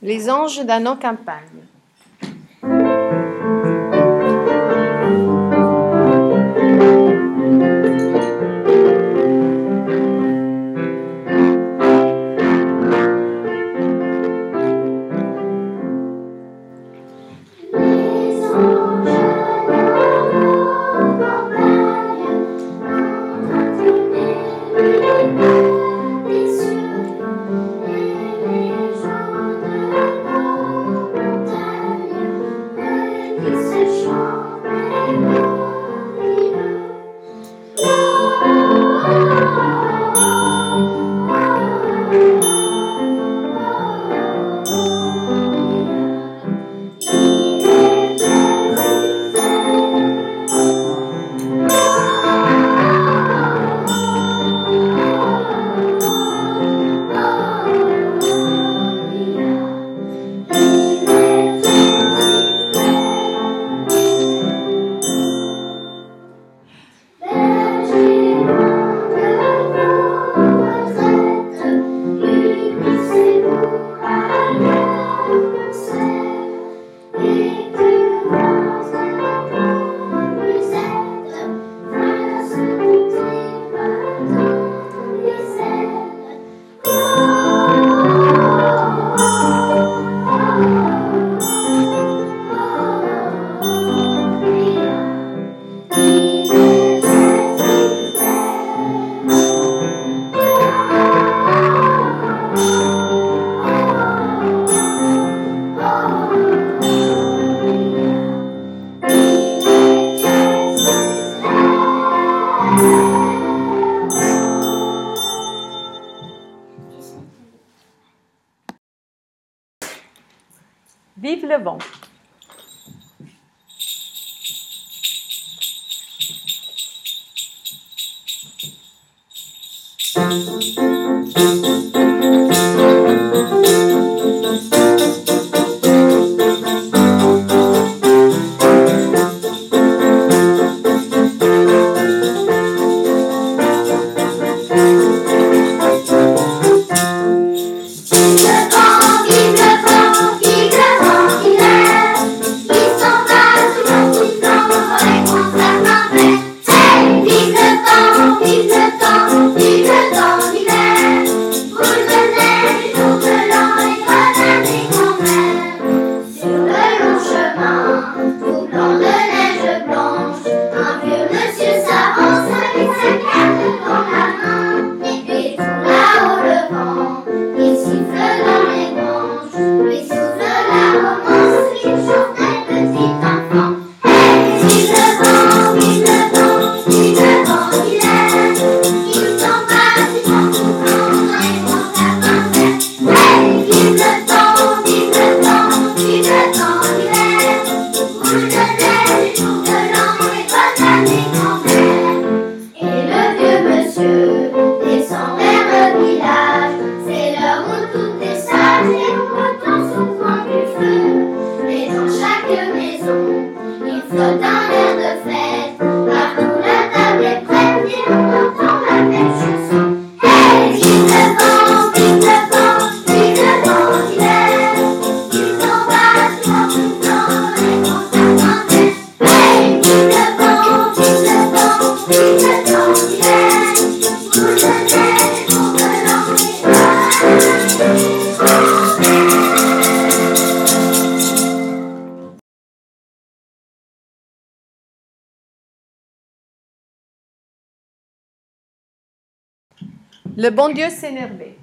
Les anges d'Anno Campagne. Vive le vent. vida. Le bon Dieu s'énervait.